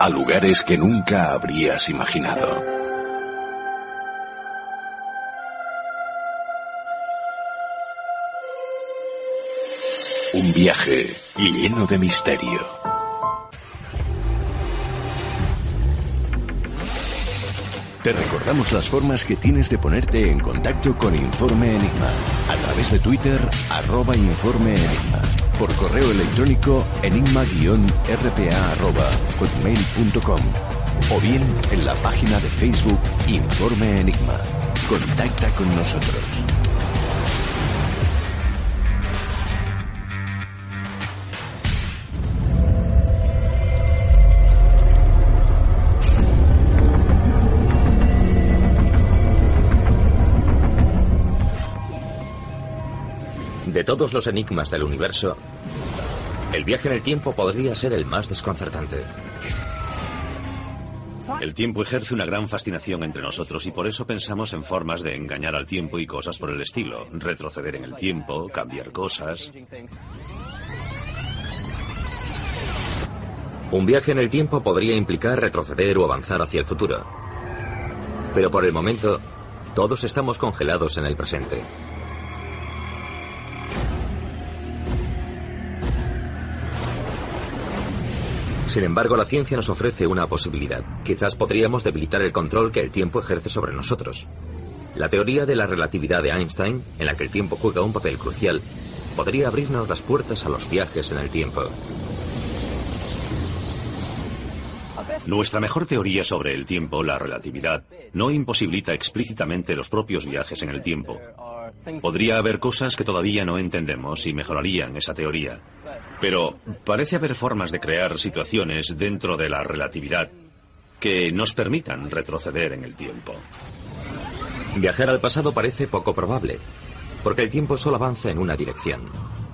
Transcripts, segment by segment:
a lugares que nunca habrías imaginado. Un viaje lleno de misterio. Te recordamos las formas que tienes de ponerte en contacto con Informe Enigma. A través de Twitter, arroba Informe Enigma. Por correo electrónico, enigma-rpa.hotmail.com. O bien en la página de Facebook Informe Enigma. Contacta con nosotros. Todos los enigmas del universo, el viaje en el tiempo podría ser el más desconcertante. El tiempo ejerce una gran fascinación entre nosotros y por eso pensamos en formas de engañar al tiempo y cosas por el estilo. Retroceder en el tiempo, cambiar cosas. Un viaje en el tiempo podría implicar retroceder o avanzar hacia el futuro. Pero por el momento, todos estamos congelados en el presente. Sin embargo, la ciencia nos ofrece una posibilidad. Quizás podríamos debilitar el control que el tiempo ejerce sobre nosotros. La teoría de la relatividad de Einstein, en la que el tiempo juega un papel crucial, podría abrirnos las puertas a los viajes en el tiempo. Nuestra mejor teoría sobre el tiempo, la relatividad, no imposibilita explícitamente los propios viajes en el tiempo. Podría haber cosas que todavía no entendemos y mejorarían esa teoría. Pero parece haber formas de crear situaciones dentro de la relatividad que nos permitan retroceder en el tiempo. Viajar al pasado parece poco probable, porque el tiempo solo avanza en una dirección,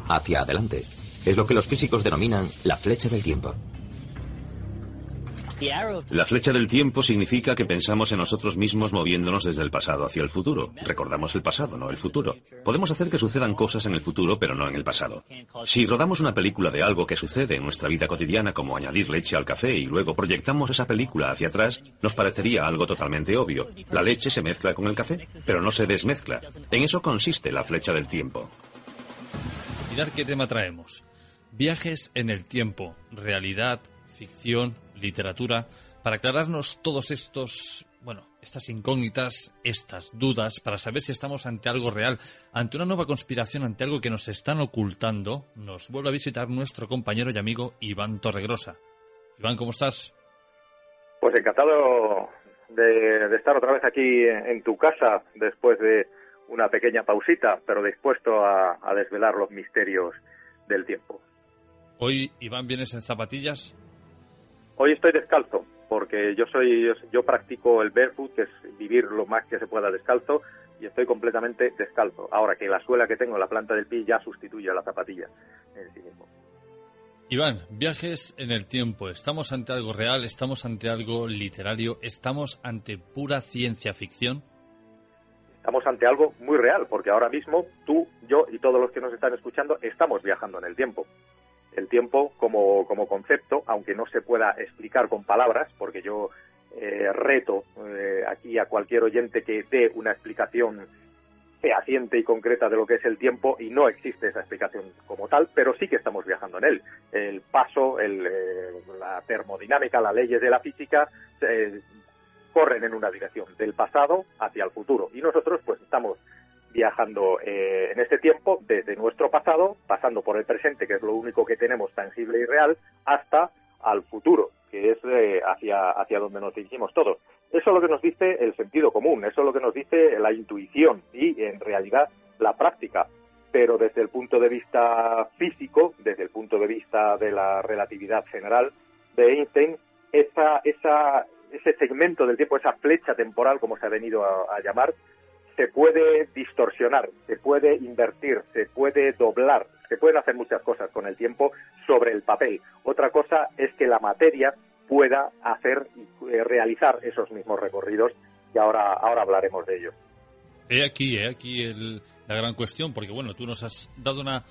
hacia adelante. Es lo que los físicos denominan la flecha del tiempo. La flecha del tiempo significa que pensamos en nosotros mismos moviéndonos desde el pasado hacia el futuro. Recordamos el pasado, no el futuro. Podemos hacer que sucedan cosas en el futuro, pero no en el pasado. Si rodamos una película de algo que sucede en nuestra vida cotidiana, como añadir leche al café y luego proyectamos esa película hacia atrás, nos parecería algo totalmente obvio. La leche se mezcla con el café, pero no se desmezcla. En eso consiste la flecha del tiempo. Mirad qué tema traemos. Viajes en el tiempo, realidad, ficción, literatura, para aclararnos todos estos, bueno, estas incógnitas, estas dudas, para saber si estamos ante algo real, ante una nueva conspiración, ante algo que nos están ocultando, nos vuelve a visitar nuestro compañero y amigo Iván Torregrosa. Iván, ¿cómo estás? Pues encantado de, estar otra vez aquí en tu casa después de una pequeña pausita, pero dispuesto a, a desvelar los misterios del tiempo. Hoy, Iván, vienes en zapatillas. Hoy estoy descalzo porque yo soy yo practico el barefoot, que es vivir lo más que se pueda descalzo y estoy completamente descalzo. Ahora que la suela que tengo en la planta del pie ya sustituye a la zapatilla en sí mismo. Iván, viajes en el tiempo. ¿Estamos ante algo real? ¿Estamos ante algo literario? ¿Estamos ante pura ciencia ficción? Estamos ante algo muy real, porque ahora mismo tú, yo y todos los que nos están escuchando estamos viajando en el tiempo el tiempo como, como concepto, aunque no se pueda explicar con palabras, porque yo eh, reto eh, aquí a cualquier oyente que dé una explicación fehaciente y concreta de lo que es el tiempo y no existe esa explicación como tal, pero sí que estamos viajando en él. El paso, el, eh, la termodinámica, las leyes de la física corren en una dirección, del pasado hacia el futuro. Y nosotros pues estamos viajando eh, en este tiempo desde nuestro pasado, pasando por el presente, que es lo único que tenemos tangible y real, hasta al futuro, que es eh, hacia, hacia donde nos dirigimos todos. Eso es lo que nos dice el sentido común, eso es lo que nos dice la intuición y, en realidad, la práctica. Pero desde el punto de vista físico, desde el punto de vista de la relatividad general de Einstein, esa, ese segmento del tiempo, esa flecha temporal, como se ha venido a llamar, se puede distorsionar, se puede invertir, se puede doblar, se pueden hacer muchas cosas con el tiempo sobre el papel. Otra cosa es que la materia pueda hacer eh, realizar esos mismos recorridos y ahora, ahora hablaremos de ello. He aquí, he aquí la gran cuestión, porque bueno, tú nos has dado una,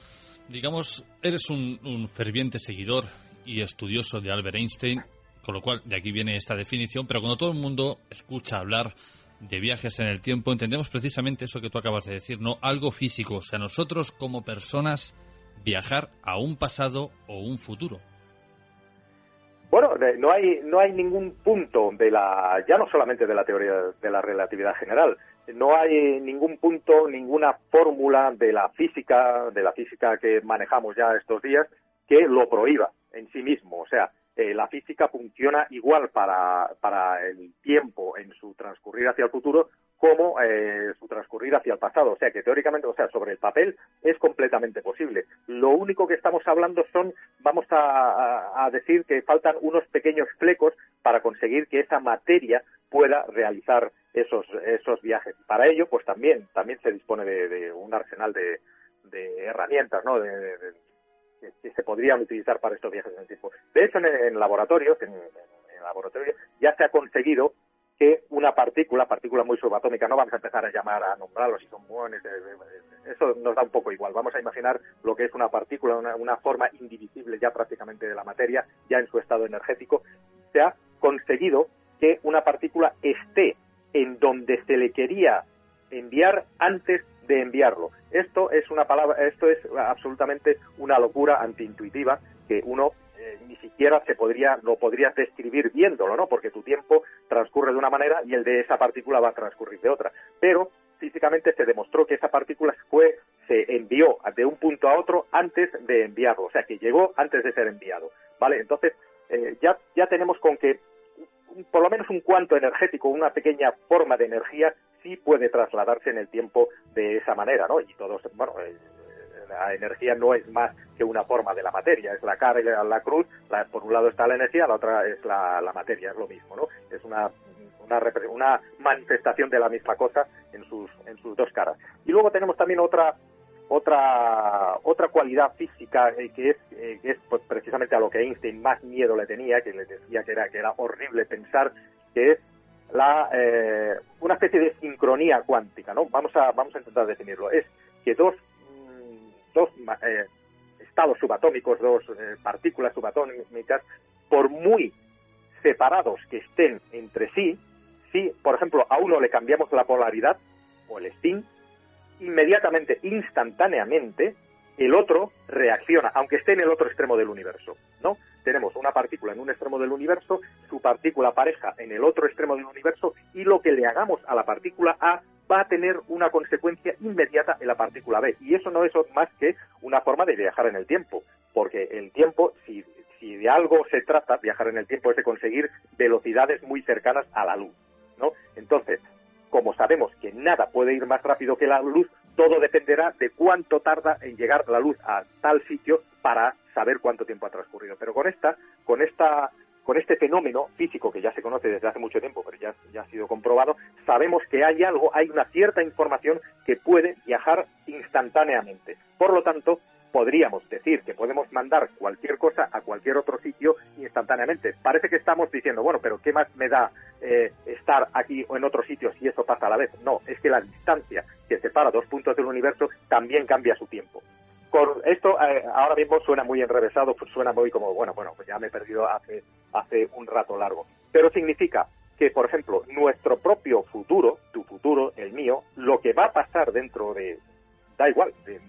digamos, eres un, un ferviente seguidor y estudioso de Albert Einstein, con lo cual de aquí viene esta definición, pero cuando todo el mundo escucha hablar de viajes en el tiempo, entendemos precisamente eso que tú acabas de decir, ¿no? Algo físico, o sea, nosotros como personas viajar a un pasado o un futuro. Bueno, no hay, no hay ningún punto de la, ya no solamente de la teoría de la relatividad general, no hay ningún punto, ninguna fórmula de la física, de la física que manejamos ya estos días, que lo prohíba en sí mismo. O sea, eh, la física funciona igual para, para el tiempo en su transcurrir hacia el futuro como eh, su transcurrir hacia el pasado. O sea que teóricamente, o sea, sobre el papel es completamente posible. Lo único que estamos hablando son, vamos a, decir que faltan unos pequeños flecos para conseguir que esa materia pueda realizar esos, esos viajes. Para ello, pues también, también se dispone de, un arsenal de, herramientas, ¿no? de, que, se podrían utilizar para estos viajes en el tiempo. De hecho, en, laboratorios, en, laboratorio, ya se ha conseguido que una partícula, partícula muy subatómica, no vamos a empezar a llamar a nombrarlos si son muones, eh, eh, eso nos da un poco igual. Vamos a imaginar lo que es una partícula, una, una forma indivisible ya prácticamente de la materia, ya en su estado energético. Se ha conseguido que una partícula esté en donde se le quería enviar antes de enviarlo. Esto es una palabra, esto es absolutamente una locura antiintuitiva que uno eh, ni siquiera se podría, lo podrías describir viéndolo, ¿no? Porque tu tiempo transcurre de una manera y el de esa partícula va a transcurrir de otra. Pero físicamente se demostró que esa partícula fue, se envió de un punto a otro antes de enviarlo, o sea que llegó antes de ser enviado, ¿vale? Entonces eh, ya, ya tenemos con que por lo menos un cuanto energético, una pequeña forma de energía sí puede trasladarse en el tiempo de esa manera, ¿no? Y todos, bueno, eh, la energía no es más que una forma de la materia, es la carga, la cruz, por un lado está la energía, la otra es la, materia, es lo mismo, ¿no? Es una, una, una, manifestación de la misma cosa en sus, en sus dos caras. Y luego tenemos también otra otra otra cualidad física eh, que es eh, que es pues, precisamente a lo que Einstein más miedo le tenía que le decía que era que era horrible pensar que es la eh, una especie de sincronía cuántica no vamos a vamos a intentar definirlo. Es que dos mm, dos estados subatómicos dos partículas subatómicas por muy separados que estén entre sí si por ejemplo a uno le cambiamos la polaridad o el spin inmediatamente, instantáneamente, el otro reacciona, aunque esté en el otro extremo del universo, ¿no? Tenemos una partícula en un extremo del universo, su partícula pareja en el otro extremo del universo, y lo que le hagamos a la partícula A va a tener una consecuencia inmediata en la partícula B. Y eso no es más que una forma de viajar en el tiempo, porque el tiempo, si, si de algo se trata, viajar en el tiempo es de conseguir velocidades muy cercanas a la luz, ¿no? Entonces, como sabemos que nada puede ir más rápido que la luz, todo dependerá de cuánto tarda en llegar la luz a tal sitio para saber cuánto tiempo ha transcurrido. Pero con esta, con esta, con este fenómeno físico que ya se conoce desde hace mucho tiempo, pero ya, ya ha sido comprobado, sabemos que hay algo, hay una cierta información que puede viajar instantáneamente. Por lo tanto, podríamos decir que podemos mandar cualquier cosa a cualquier otro sitio instantáneamente. Parece que estamos diciendo, bueno, pero ¿qué más me da eh, estar aquí o en otro sitio si eso pasa a la vez? No, es que la distancia que separa dos puntos del universo también cambia su tiempo. Con esto eh, ahora mismo suena muy enrevesado, pues suena muy como, bueno, bueno, pues ya me he perdido hace, hace un rato largo. Pero significa que, por ejemplo, nuestro propio futuro, tu futuro, el mío, lo que va a pasar dentro de da igual, eh,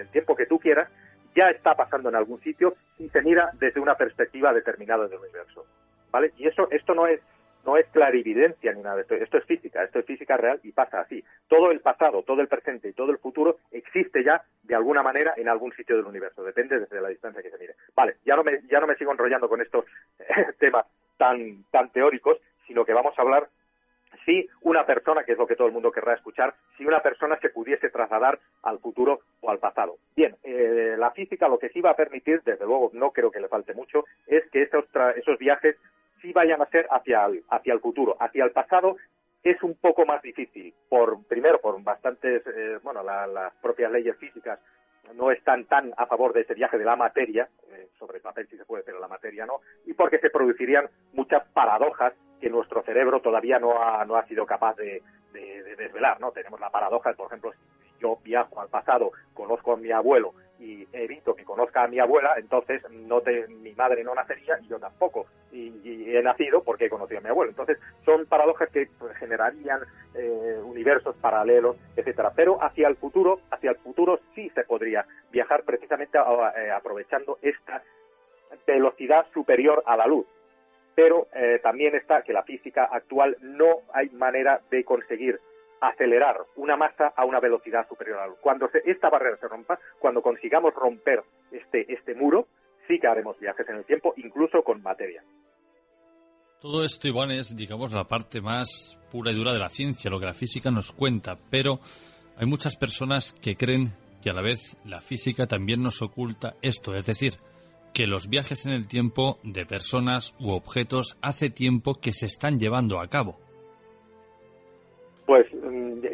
el tiempo que tú quieras, ya está pasando en algún sitio y se mira desde una perspectiva determinada del universo. ¿Vale? Y eso, esto no es, no es clarividencia ni nada de esto, esto es física, esto es física real y pasa así. Todo el pasado, todo el presente y todo el futuro existe ya de alguna manera en algún sitio del universo, depende desde la distancia que se mire. Vale, ya no me, ya no me sigo enrollando con estos temas tan, tan teóricos, sino que vamos a hablar si una persona, que es lo que todo el mundo querrá escuchar, si una persona se pudiese trasladar al futuro o al pasado. Bien, eh, la física lo que sí va a permitir, desde luego no creo que le falte mucho, es que esos, esos viajes sí vayan a ser hacia el, el futuro. Hacia el pasado es un poco más difícil, por primero por bastantes, eh, bueno, las propias leyes físicas no están tan a favor de ese viaje de la materia, eh, sobre el papel sí se puede, pero la materia no, y porque se producirían muchas paradojas que nuestro cerebro todavía no ha, no ha sido capaz de, desvelar, ¿no? Tenemos la paradoja, por ejemplo, si yo viajo al pasado, conozco a mi abuelo y evito que conozca a mi abuela, entonces no te, mi madre no nacería y yo tampoco. Y, he nacido porque he conocido a mi abuelo. Entonces son paradojas que generarían eh, universos paralelos, etcétera. Pero hacia el futuro, hacia el futuro sí se podría viajar precisamente eh, aprovechando esta velocidad superior a la luz pero eh, también está que la física actual no hay manera de conseguir acelerar una masa a una velocidad superior a la luz. Cuando esta barrera se rompa, cuando consigamos romper este, este muro, sí que haremos viajes en el tiempo, incluso con materia. Todo esto, Iván, es, digamos, la parte más pura y dura de la ciencia, lo que la física nos cuenta, pero hay muchas personas que creen que a la vez la física también nos oculta esto, es decir, que los viajes en el tiempo de personas u objetos hace tiempo que se están llevando a cabo. Pues mm,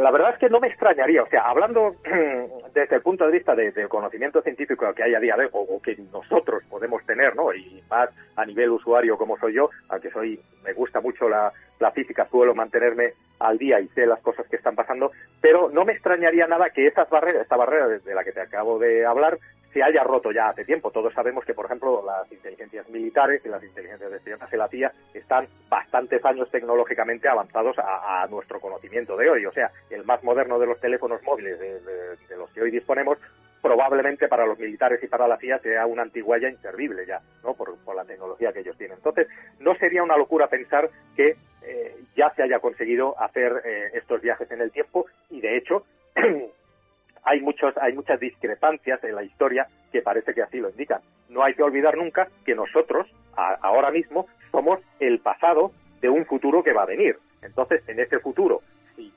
la verdad es que no me extrañaría, o sea, hablando desde el punto de vista del conocimiento científico que hay a día de hoy, o, que nosotros podemos tener, ¿no? Y más a nivel usuario como soy yo, aunque soy, me gusta mucho la, la física, suelo mantenerme al día y sé las cosas que están pasando, pero no me extrañaría nada que esas barreras, esta barrera de la que te acabo de hablar, se haya roto ya hace tiempo. Todos sabemos que, por ejemplo, las inteligencias militares y las inteligencias de espionaje, la CIA, están bastantes años tecnológicamente avanzados a, nuestro conocimiento de hoy. O sea, el más moderno de los teléfonos móviles de, los que hoy disponemos probablemente para los militares y para la CIA sea una antiguaya inservible ya, ¿no? Por, la tecnología que ellos tienen. Entonces, no sería una locura pensar que eh, ya se haya conseguido hacer eh, estos viajes en el tiempo y, de hecho, hay muchos hay muchas discrepancias en la historia que parece que así lo indican. No hay que olvidar nunca que nosotros ahora mismo somos el pasado de un futuro que va a venir. Entonces, en ese futuro, si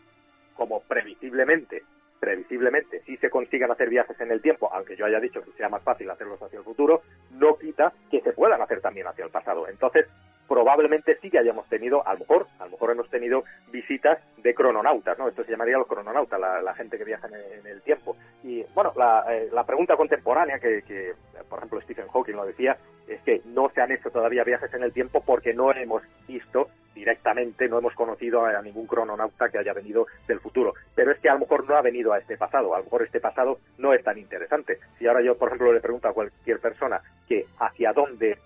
como previsiblemente previsiblemente si se consigan hacer viajes en el tiempo, aunque yo haya dicho que sea más fácil hacerlos hacia el futuro, no quita que se puedan hacer también hacia el pasado. Entonces, probablemente sí que hayamos tenido, a lo mejor, a lo mejor hemos tenido visitas de crononautas, ¿no? Esto se llamaría los crononautas, la, gente que viaja en el, tiempo. Y bueno, eh, la, pregunta contemporánea que, que, por ejemplo, Stephen Hawking lo decía, es que no se han hecho todavía viajes en el tiempo porque no hemos visto directamente, no hemos conocido a ningún crononauta que haya venido del futuro. Pero es que a lo mejor no ha venido a este pasado, a lo mejor este pasado no es tan interesante. Si ahora yo, por ejemplo, le pregunto a cualquier persona que hacia dónde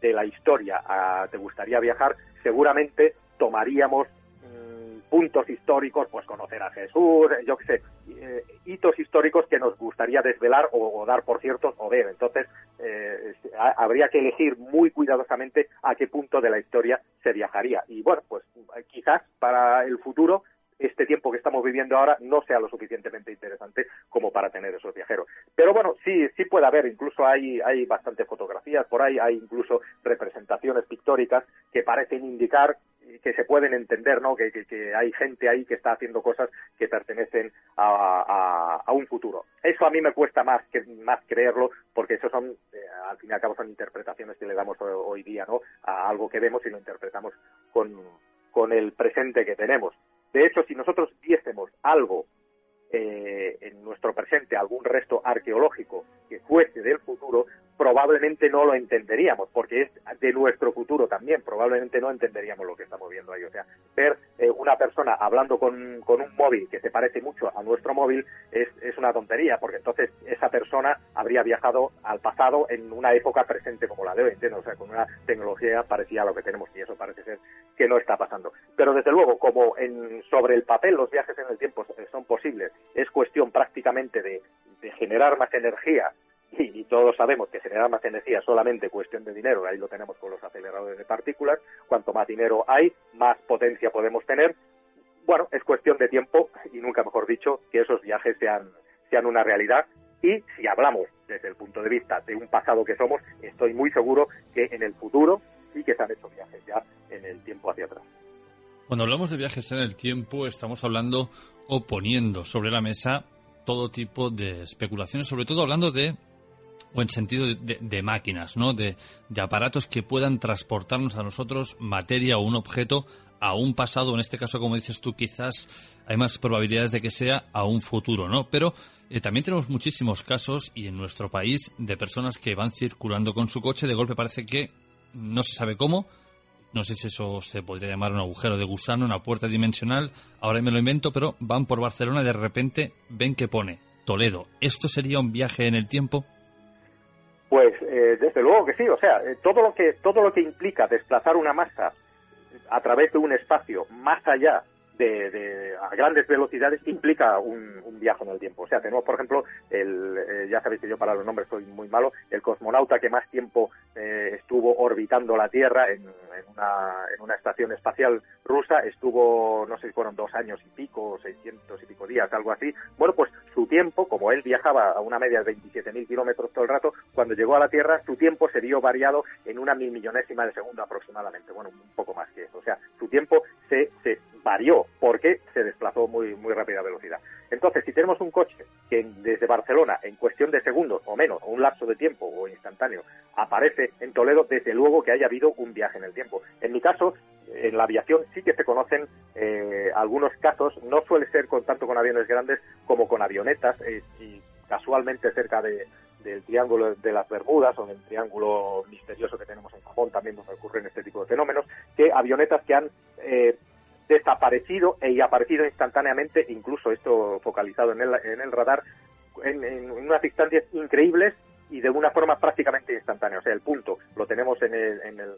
de la historia te gustaría viajar, seguramente tomaríamos mm, puntos históricos, pues conocer a Jesús, yo qué sé, eh, hitos históricos que nos gustaría desvelar o, dar por ciertos o ver. Entonces, eh, habría que elegir muy cuidadosamente a qué punto de la historia se viajaría. Y bueno, pues quizás para el futuro este tiempo que estamos viviendo ahora no sea lo suficientemente interesante como para tener esos viajeros. Pero bueno, sí, sí puede haber, incluso hay, hay bastantes fotografías por ahí, hay incluso representaciones pictóricas que parecen indicar que se pueden entender, ¿no? Que, que, hay gente ahí que está haciendo cosas que pertenecen a, a, un futuro. Eso a mí me cuesta más que más creerlo, porque eso son, eh, al fin y al cabo, son interpretaciones que le damos hoy día, ¿no? A algo que vemos y lo interpretamos con, con el presente que tenemos. De hecho, si nosotros viésemos algo eh, en nuestro presente, algún resto arqueológico que fuese del futuro, probablemente no lo entenderíamos, porque es de nuestro futuro también, probablemente no entenderíamos lo que estamos viendo ahí. O sea, ver eh, una persona hablando con, un móvil que se parece mucho a nuestro móvil es, es una tontería, porque entonces esa persona habría viajado al pasado en una época presente como la de hoy. O sea, con una tecnología parecida a lo que tenemos, y eso parece ser que no está pasando. Pero desde luego, como en, sobre el papel los viajes en el tiempo son posibles, es cuestión prácticamente de generar más energía y, todos sabemos que generar más energía es solamente cuestión de dinero, ahí lo tenemos con los aceleradores de partículas, cuanto más dinero hay, más potencia podemos tener. Bueno, es cuestión de tiempo y nunca mejor dicho que esos viajes sean, sean una realidad y si hablamos desde el punto de vista de un pasado que somos, estoy muy seguro que en el futuro sí que se han hecho viajes ya en el tiempo hacia atrás. Cuando hablamos de viajes en el tiempo, estamos hablando o poniendo sobre la mesa todo tipo de especulaciones, sobre todo hablando de o en sentido de, máquinas, ¿no? De, aparatos que puedan transportarnos a nosotros materia o un objeto a un pasado, en este caso, como dices tú, quizás hay más probabilidades de que sea a un futuro, ¿no? Pero eh, también tenemos muchísimos casos, y en nuestro país, de personas que van circulando con su coche, de golpe parece que no se sabe cómo, no sé si eso se podría llamar un agujero de gusano, una puerta dimensional, ahora me lo invento, pero van por Barcelona y de repente ven que pone Toledo. ¿Esto sería un viaje en el tiempo? Pues eh, desde luego que sí, o sea, eh, todo lo que todo lo que implica desplazar una masa a través de un espacio más allá de, a grandes velocidades implica un, viaje en el tiempo. O sea, tenemos, por ejemplo, el, eh, ya sabéis que yo para los nombres soy muy malo, el cosmonauta que más tiempo eh, estuvo orbitando la Tierra en, una, en una estación espacial rusa, estuvo, no sé si fueron dos años y pico, 600 y pico días, algo así. Bueno, pues su tiempo, como él viajaba a una media de 27.000 kilómetros todo el rato, cuando llegó a la Tierra, su tiempo se vio variado en una mil millonésima de segundo aproximadamente, bueno, un poco más que eso. O sea, su tiempo se, se varió porque se desplazó muy, muy rápida velocidad. Entonces, si tenemos un coche que desde Barcelona, en cuestión de segundos o menos, o un lapso de tiempo o instantáneo, aparece en Toledo, desde luego que haya habido un viaje en el tiempo. En mi caso, en la aviación sí que se conocen eh, algunos casos, no suele ser con tanto con aviones grandes como con avionetas, eh, y casualmente cerca de, del Triángulo de las Bermudas o del Triángulo misterioso que tenemos en Japón también donde ocurren este tipo de fenómenos, que avionetas que han eh, desaparecido e aparecido instantáneamente, incluso esto focalizado en el, en el radar, en, en, unas distancias increíbles y de una forma prácticamente instantánea. O sea, el punto lo tenemos en, el, en, el,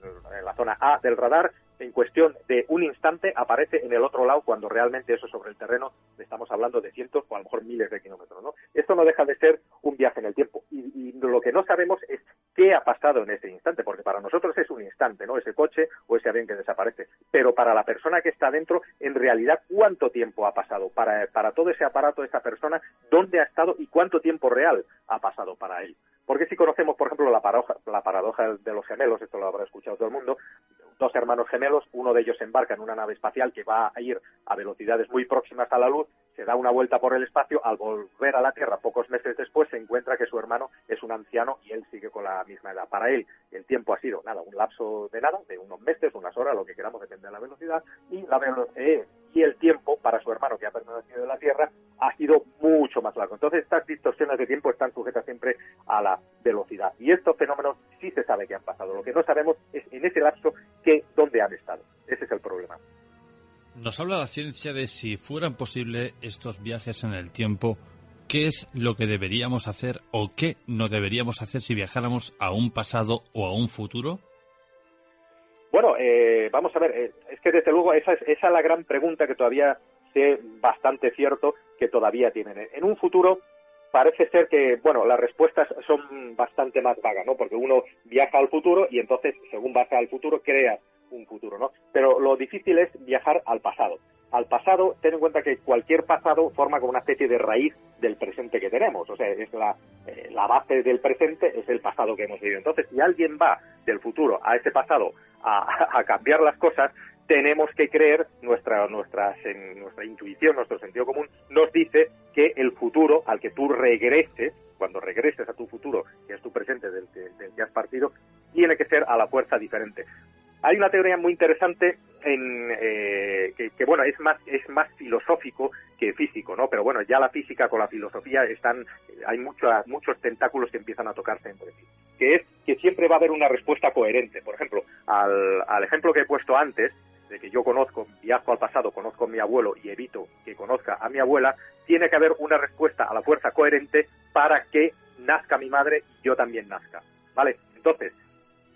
la zona A del radar, en cuestión de un instante aparece en el otro lado cuando realmente eso sobre el terreno estamos hablando de cientos o a lo mejor miles de kilómetros. ¿no? Esto no deja de ser un viaje en el tiempo y, y lo que no sabemos es qué ha pasado en ese instante, porque para nosotros es un instante, ¿no? Ese coche o ese avión que desaparece. Pero para la persona que está dentro, en realidad, ¿cuánto tiempo ha pasado para, todo ese aparato, esa persona, dónde ha estado y cuánto tiempo real ha pasado para él? Porque si conocemos, por ejemplo, la paradoja, la paradoja de los gemelos, esto lo habrá escuchado todo el mundo, dos hermanos gemelos, uno de ellos embarca en una nave espacial que va a ir a velocidades muy próximas a la luz, se da una vuelta por el espacio, al volver a la Tierra pocos meses después se encuentra que su hermano es un anciano y él sigue con la misma edad. Para él el tiempo ha sido nada, un lapso de nada, de unos meses, unas horas, lo que queramos, mucho más largo. Entonces estas distorsiones de tiempo están sujetas siempre a la velocidad. Y estos fenómenos sí se sabe que han pasado. Lo que no sabemos es en ese lapso que dónde han estado. Ese es el problema. Nos habla la ciencia de si fueran posibles estos viajes en el tiempo, ¿qué es lo que deberíamos hacer o qué no deberíamos hacer si viajáramos a un pasado o a un futuro? Bueno, eh, vamos a ver, eh, es que desde luego esa es, esa es la gran pregunta que todavía sé bastante cierto que todavía tienen. En un futuro parece ser que, bueno, las respuestas son bastante más vagas, ¿no? Porque uno viaja al futuro y entonces, según vas al futuro, creas un futuro, ¿no? Pero lo difícil es viajar al pasado. Al pasado, ten en cuenta que cualquier pasado forma como una especie de raíz del presente que tenemos. O sea, es la, eh, la base del presente, es el pasado que hemos vivido. Entonces, si alguien va del futuro a ese pasado a, a cambiar las cosas, tenemos que creer, nuestra, nuestra, nuestra intuición, nuestro sentido común, nos dice que el futuro al que tú regreses, cuando regreses a tu futuro, que es tu presente del del que has partido, tiene que ser a la fuerza diferente. Hay una teoría muy interesante en, eh, que, bueno, es más, es más filosófico que físico, ¿no? Pero bueno, ya la física con la filosofía están, hay muchos muchos tentáculos que empiezan a tocarse entre sí. Que es que siempre va a haber una respuesta coherente. Por ejemplo, al, al ejemplo que he puesto antes, de que yo conozco, viajo al pasado, conozco a mi abuelo y evito que conozca a mi abuela, tiene que haber una respuesta a la fuerza coherente para que nazca mi madre y yo también nazca. ¿Vale? Entonces,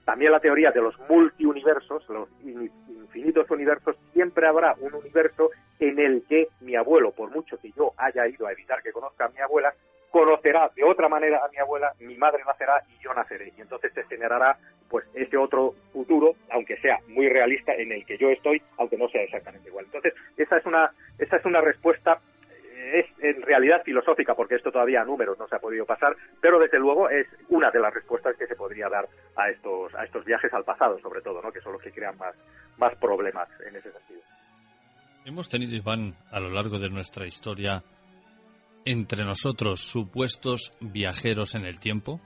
también la teoría de los multiuniversos, los infinitos universos, siempre habrá un universo en el que mi abuelo, por mucho que yo haya ido a evitar que conozca a mi abuela, conocerá de otra manera a mi abuela, mi madre nacerá y yo naceré. Y entonces se generará pues ese otro futuro, aunque sea muy realista, en el que yo estoy, aunque no sea exactamente igual. Entonces, esa es una, esa es una respuesta es en realidad filosófica, porque esto todavía a números no se ha podido pasar, pero desde luego es una de las respuestas que se podría dar a estos, a estos viajes al pasado, sobre todo, ¿no? que son los que crean más, más problemas en ese sentido. Hemos tenido, Iván, a lo largo de nuestra historia, entre nosotros supuestos viajeros en el tiempo.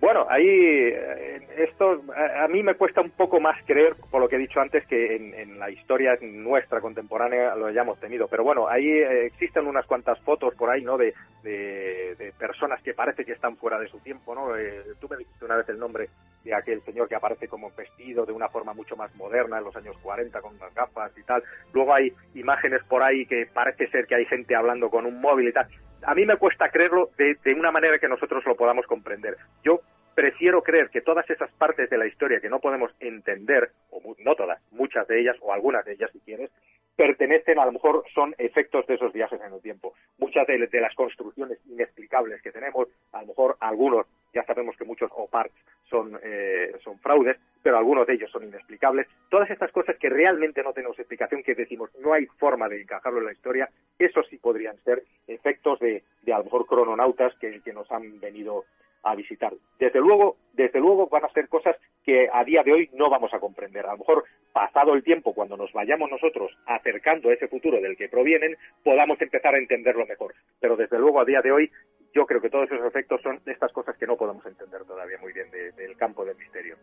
Bueno, ahí eh, esto a, mí me cuesta un poco más creer, por lo que he dicho antes, que en, la historia nuestra contemporánea lo hayamos tenido. Pero bueno, ahí eh, existen unas cuantas fotos por ahí, ¿no? De, de, personas que parece que están fuera de su tiempo, ¿no? Eh, tú me dijiste una vez el nombre de aquel señor que aparece como vestido de una forma mucho más moderna en los años 40 con unas gafas y tal. Luego hay imágenes por ahí que parece ser que hay gente hablando con un móvil y tal. A mí me cuesta creerlo de, de una manera que nosotros lo podamos comprender. Yo prefiero creer que todas esas partes de la historia que no podemos entender, o no todas, muchas de ellas, o algunas de ellas si quieres, pertenecen, a lo mejor son efectos de esos viajes en el tiempo. Muchas de, las construcciones inexplicables que tenemos, a lo mejor algunos, ya sabemos que muchos OPARTs son, eh, son fraudes, pero algunos de ellos son inexplicables. Todas estas cosas que realmente no tenemos explicación, que decimos no hay forma de encajarlo en la historia, eso sí podrían ser efectos de, de a lo mejor crononautas que, que nos han venido a visitar. Desde luego, desde luego van a ser cosas que a día de hoy no vamos a comprender. A lo mejor pasado el tiempo, cuando nos vayamos nosotros acercando a ese futuro del que provienen, podamos empezar a entenderlo mejor. Pero desde luego a día de hoy yo creo que todos esos efectos son estas cosas que no podemos entender todavía muy bien del campo del misterio.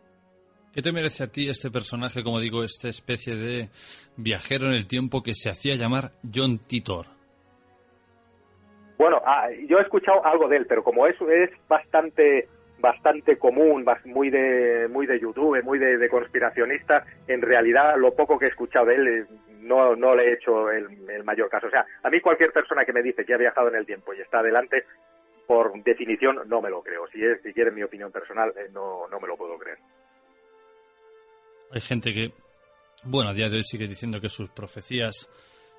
¿Qué te merece a ti este personaje, como digo, esta especie de viajero en el tiempo que se hacía llamar John Titor? Bueno, ah, yo he escuchado algo de él, pero como eso es bastante bastante común, muy de muy de YouTube, muy de, conspiracionista, en realidad lo poco que he escuchado de él eh, no, no le he hecho el, mayor caso. O sea, a mí cualquier persona que me dice que ha viajado en el tiempo y está adelante, por definición no me lo creo. Si, es, si quieren mi opinión personal, eh, no, no me lo puedo creer. Hay gente que, bueno, a día de hoy sigue diciendo que sus profecías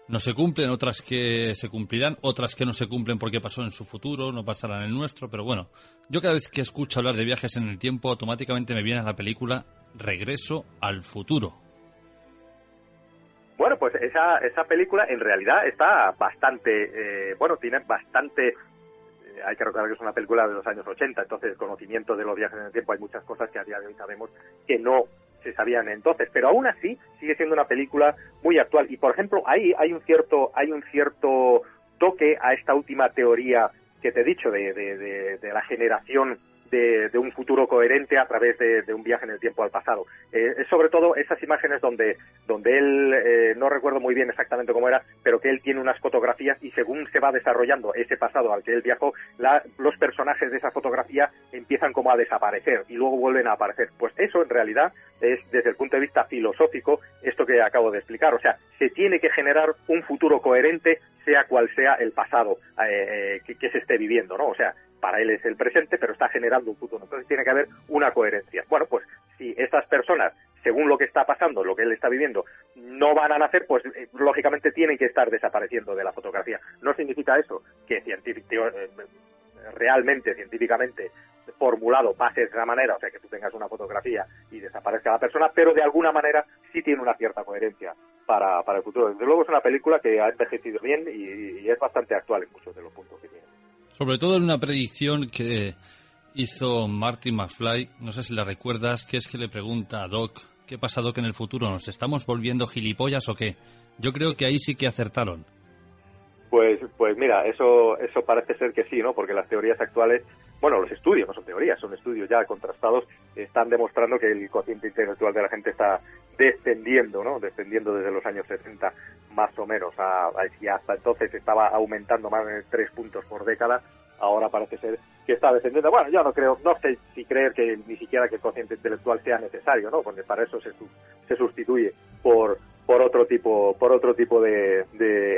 no se cumplen, otras que se cumplirán, otras que no se cumplen porque pasó en su futuro, no pasarán en el nuestro, pero bueno, yo cada vez que escucho hablar de viajes en el tiempo, automáticamente me viene a la película Regreso al futuro. Bueno, pues esa, esa película en realidad está bastante, eh, bueno, tiene bastante, hay que recordar que es una película de los años 80, entonces conocimiento de los viajes en el tiempo hay muchas cosas que a día de hoy sabemos que no se sabían entonces, pero aún así sigue siendo una película muy actual. Y por ejemplo ahí hay un cierto hay un cierto toque a esta última teoría que te he dicho de, de, de la generación de, un futuro coherente a través de, un viaje en el tiempo al pasado. Eh, sobre todo esas imágenes donde, donde él, eh, no recuerdo muy bien exactamente cómo era, pero que él tiene unas fotografías y según se va desarrollando ese pasado al que él viajó, los personajes de esa fotografía empiezan como a desaparecer y luego vuelven a aparecer. Pues eso en realidad es desde el punto de vista filosófico esto que acabo de explicar. O sea, se tiene que generar un futuro coherente sea cual sea el pasado eh, que, que, se esté viviendo, ¿no? O sea, para él es el presente, pero está generando un futuro. Entonces tiene que haber una coherencia. Bueno, pues si estas personas, según lo que está pasando, lo que él está viviendo, no van a nacer, pues eh, lógicamente tienen que estar desapareciendo de la fotografía. No significa eso que eh, realmente, científicamente formulado pase de esa manera, o sea, que tú tengas una fotografía y desaparezca la persona, pero de alguna manera sí tiene una cierta coherencia para, para el futuro. Desde luego es una película que ha envejecido bien y, y es bastante actual en muchos de los puntos que tiene. Sobre todo en una predicción que hizo Marty McFly, no sé si la recuerdas, que es que le pregunta a Doc, ¿qué pasa Doc en el futuro? ¿Nos estamos volviendo gilipollas o qué? Yo creo que ahí sí que acertaron. Pues, pues mira, eso, eso parece ser que sí, ¿no? Porque las teorías actuales, bueno, los estudios, no son teorías, son estudios ya contrastados, están demostrando que el cociente intelectual de la gente está descendiendo, ¿no? Descendiendo desde los años 60 más o menos, a, hasta entonces estaba aumentando más de tres puntos por década, ahora parece ser que está descendiendo. Bueno, yo no creo, no sé si creer que ni siquiera que el cociente intelectual sea necesario, ¿no? Porque para eso se, se sustituye por por otro tipo por otro tipo de,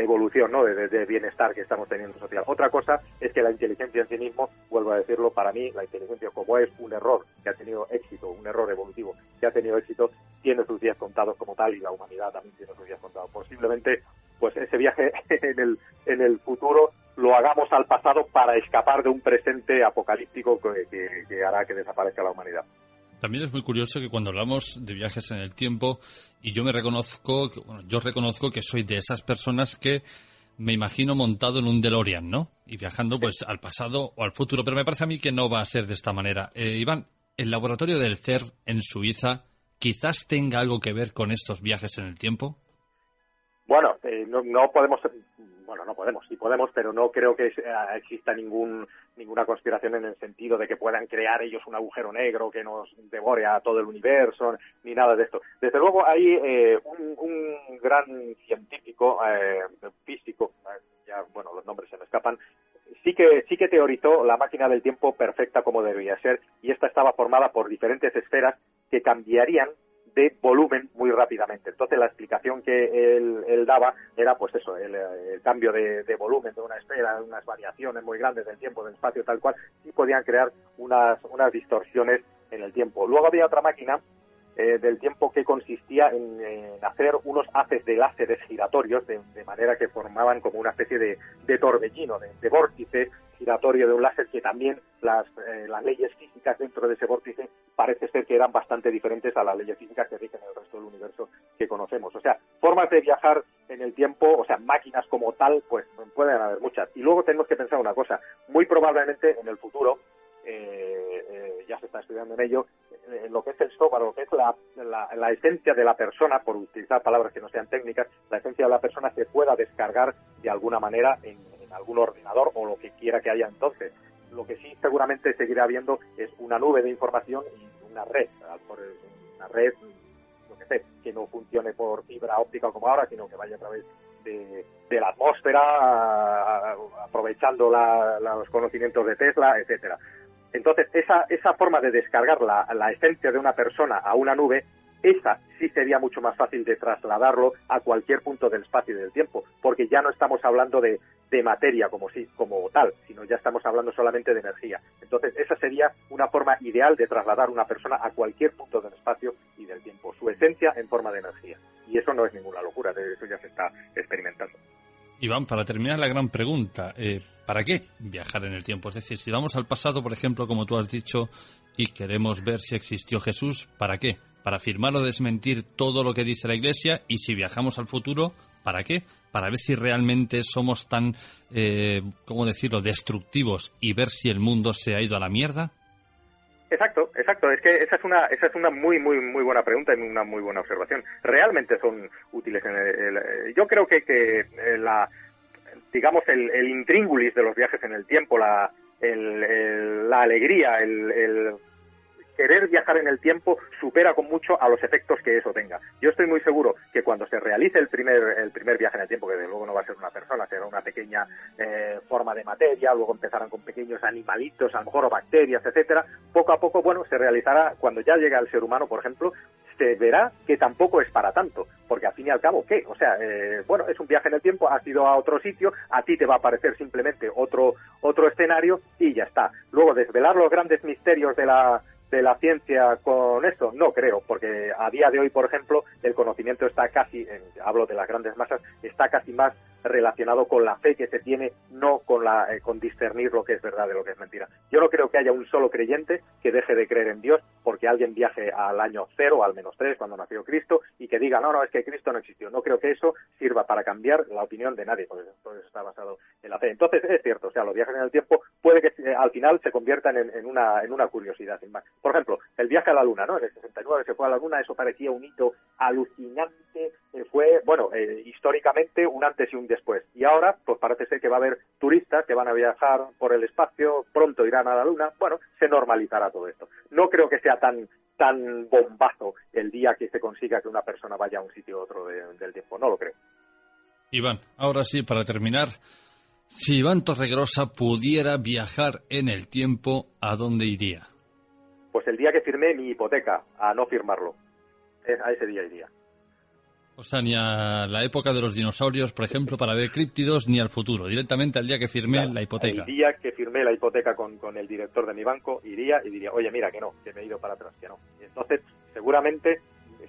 evolución no de, bienestar que estamos teniendo social otra cosa es que la inteligencia en sí mismo vuelvo a decirlo para mí la inteligencia como es un error que ha tenido éxito un error evolutivo que ha tenido éxito tiene sus días contados como tal y la humanidad también tiene sus días contados. Posiblemente pues ese viaje en el en el futuro lo hagamos al pasado para escapar de un presente apocalíptico que, hará que desaparezca la humanidad. También es muy curioso que cuando hablamos de viajes en el tiempo, y yo me reconozco, bueno, yo reconozco que soy de esas personas que me imagino montado en un DeLorean, ¿no? Y viajando pues al pasado o al futuro, pero me parece a mí que no va a ser de esta manera. Eh, Iván, el laboratorio del CER en Suiza quizás tenga algo que ver con estos viajes en el tiempo. Bueno, eh, no, podemos, bueno, no podemos, sí podemos, pero no creo que exista ningún, ninguna conspiración en el sentido de que puedan crear ellos un agujero negro que nos devore a todo el universo, ni nada de esto. Desde luego hay eh, un, gran científico, eh, físico, ya, bueno, los nombres se me escapan, sí que, sí que teorizó la máquina del tiempo perfecta como debía ser, y esta estaba formada por diferentes esferas que cambiarían de volumen muy rápidamente. Entonces la explicación que él, daba era pues eso, el, cambio de, volumen de una esfera, unas variaciones muy grandes del tiempo, del espacio, tal cual, y podían crear unas, unas distorsiones en el tiempo. Luego había otra máquina eh, del tiempo que consistía en, hacer unos haces de láseres giratorios, de, manera que formaban como una especie de, torbellino, de, vórtice giratorio de un láser que también las, eh, las leyes físicas dentro de ese vórtice parece ser que eran bastante diferentes a las leyes físicas que rigen el resto del universo que conocemos. O sea, formas de viajar en el tiempo, o sea, máquinas como tal, pues pueden haber muchas. Y luego tenemos que pensar una cosa, muy probablemente en el futuro, eh, ya se está estudiando en ello, lo que es el software, lo que es la, esencia de la persona, por utilizar palabras que no sean técnicas, la esencia de la persona se pueda descargar de alguna manera en, algún ordenador o lo que quiera que haya entonces. Lo que sí seguramente seguirá habiendo es una nube de información y una red, una red, lo que sé, que no funcione por fibra óptica como ahora, sino que vaya a través de, la atmósfera, aprovechando los conocimientos de Tesla, etcétera. Entonces, esa, esa forma de descargar la, la esencia de una persona a una nube, esa sí sería mucho más fácil de trasladarlo a cualquier punto del espacio y del tiempo, porque ya no estamos hablando de, de materia como, sí, como tal, sino ya estamos hablando solamente de energía. Entonces, esa sería una forma ideal de trasladar una persona a cualquier punto del espacio y del tiempo, su esencia en forma de energía. Y eso no es ninguna locura, de eso ya se está experimentando. Iván, para terminar la gran pregunta, eh, ¿para qué viajar en el tiempo? Es decir, si vamos al pasado, por ejemplo, como tú has dicho, y queremos ver si existió Jesús, ¿para qué? Para afirmar o desmentir todo lo que dice la Iglesia, y si viajamos al futuro, ¿para qué? Para ver si realmente somos tan, eh, ¿cómo decirlo?, destructivos y ver si el mundo se ha ido a la mierda. Exacto, exacto. Es que esa es una, esa es una muy, muy, muy buena pregunta y una muy buena observación. Realmente son útiles. En el, yo creo que, que eh, la, digamos, el, el intríngulis de los viajes en el tiempo, la, el, la alegría, el, querer viajar en el tiempo supera con mucho a los efectos que eso tenga. Yo estoy muy seguro que cuando se realice el primer, el primer viaje en el tiempo, que de luego no va a ser una persona, será una pequeña eh, forma de materia, luego empezarán con pequeños animalitos, a lo mejor o bacterias, etcétera, poco a poco, bueno, se realizará, cuando ya llega el ser humano, por ejemplo, se verá que tampoco es para tanto, porque al fin y al cabo, ¿qué? O sea, eh, bueno, es un viaje en el tiempo, has ido a otro sitio, a ti te va a aparecer simplemente otro, otro escenario y ya está. Luego, desvelar los grandes misterios de la, de la ciencia con esto? No creo, porque a día de hoy, por ejemplo, el conocimiento está casi, hablo de las grandes masas, está casi más relacionado con la fe que se tiene, no con, la, eh, con discernir lo que es verdad de lo que es mentira. Yo no creo que haya un solo creyente que deje de creer en Dios porque alguien viaje al año cero, al menos tres, cuando nació Cristo, y que diga, no, no, es que Cristo no existió. No creo que eso sirva para cambiar la opinión de nadie, porque todo eso está basado en la fe. Entonces, es cierto, o sea, los viajes en el tiempo puede que eh, al final se conviertan en, una, en una curiosidad, sin más. Por ejemplo, el viaje a la Luna, ¿no? En el 69 se fue a la Luna, eso parecía un hito alucinante, eh, fue, bueno, históricamente un antes y un después. Y ahora, pues parece ser que va a haber turistas que van a viajar por el espacio, pronto irán a la Luna. Bueno, se normalizará todo esto. No creo que sea tan tan bombazo el día que se consiga que una persona vaya a un sitio u otro del tiempo. No lo creo. Iván, ahora sí, para terminar, si Iván Torregrosa pudiera viajar en el tiempo, ¿a dónde iría? Pues el día que firmé mi hipoteca, a no firmarlo. A ese día iría. O sea, ni a la época de los dinosaurios, por ejemplo, para ver críptidos, ni al futuro, directamente al día que firmé la hipoteca. El día que firmé la hipoteca con, el director de mi banco, iría y diría, oye, mira, que no, que me he ido para atrás, que no. Y entonces, seguramente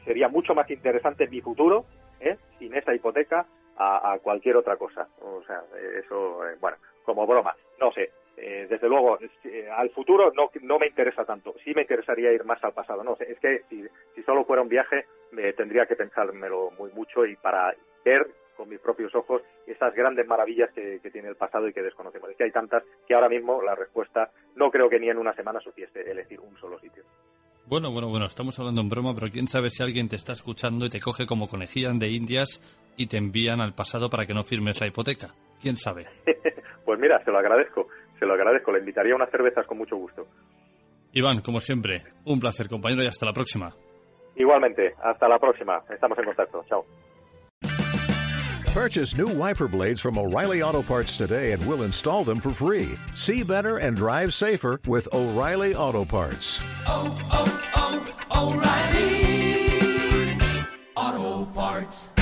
sería mucho más interesante mi futuro, ¿eh? sin esa hipoteca, a, cualquier otra cosa. O sea, eso, eh, bueno, como broma. No sé, eh, desde luego, eh, al futuro no, no me interesa tanto. Sí me interesaría ir más al pasado. No sé, es que si, si solo fuera un viaje, me tendría que pensármelo muy mucho y para ver con mis propios ojos esas grandes maravillas que, tiene el pasado y que desconocemos. Es que hay tantas que ahora mismo la respuesta no creo que ni en una semana supiese elegir un solo sitio. Bueno, bueno, bueno, estamos hablando en broma, pero quién sabe si alguien te está escuchando y te coge como conejillas de indias y te envían al pasado para que no firmes la hipoteca. ¿Quién sabe? pues mira, se lo agradezco. Se lo agradezco, le invitaría a unas cervezas con mucho gusto. Iván, como siempre, un placer, compañero, y hasta la próxima. Igualmente, hasta la próxima. Estamos en contacto. Chao. Purchase new wiper blades from O'Reilly Auto Parts today and we'll install them for free. See better and drive safer with O'Reilly Auto Parts. Oh, oh, oh, O'Reilly Auto Parts.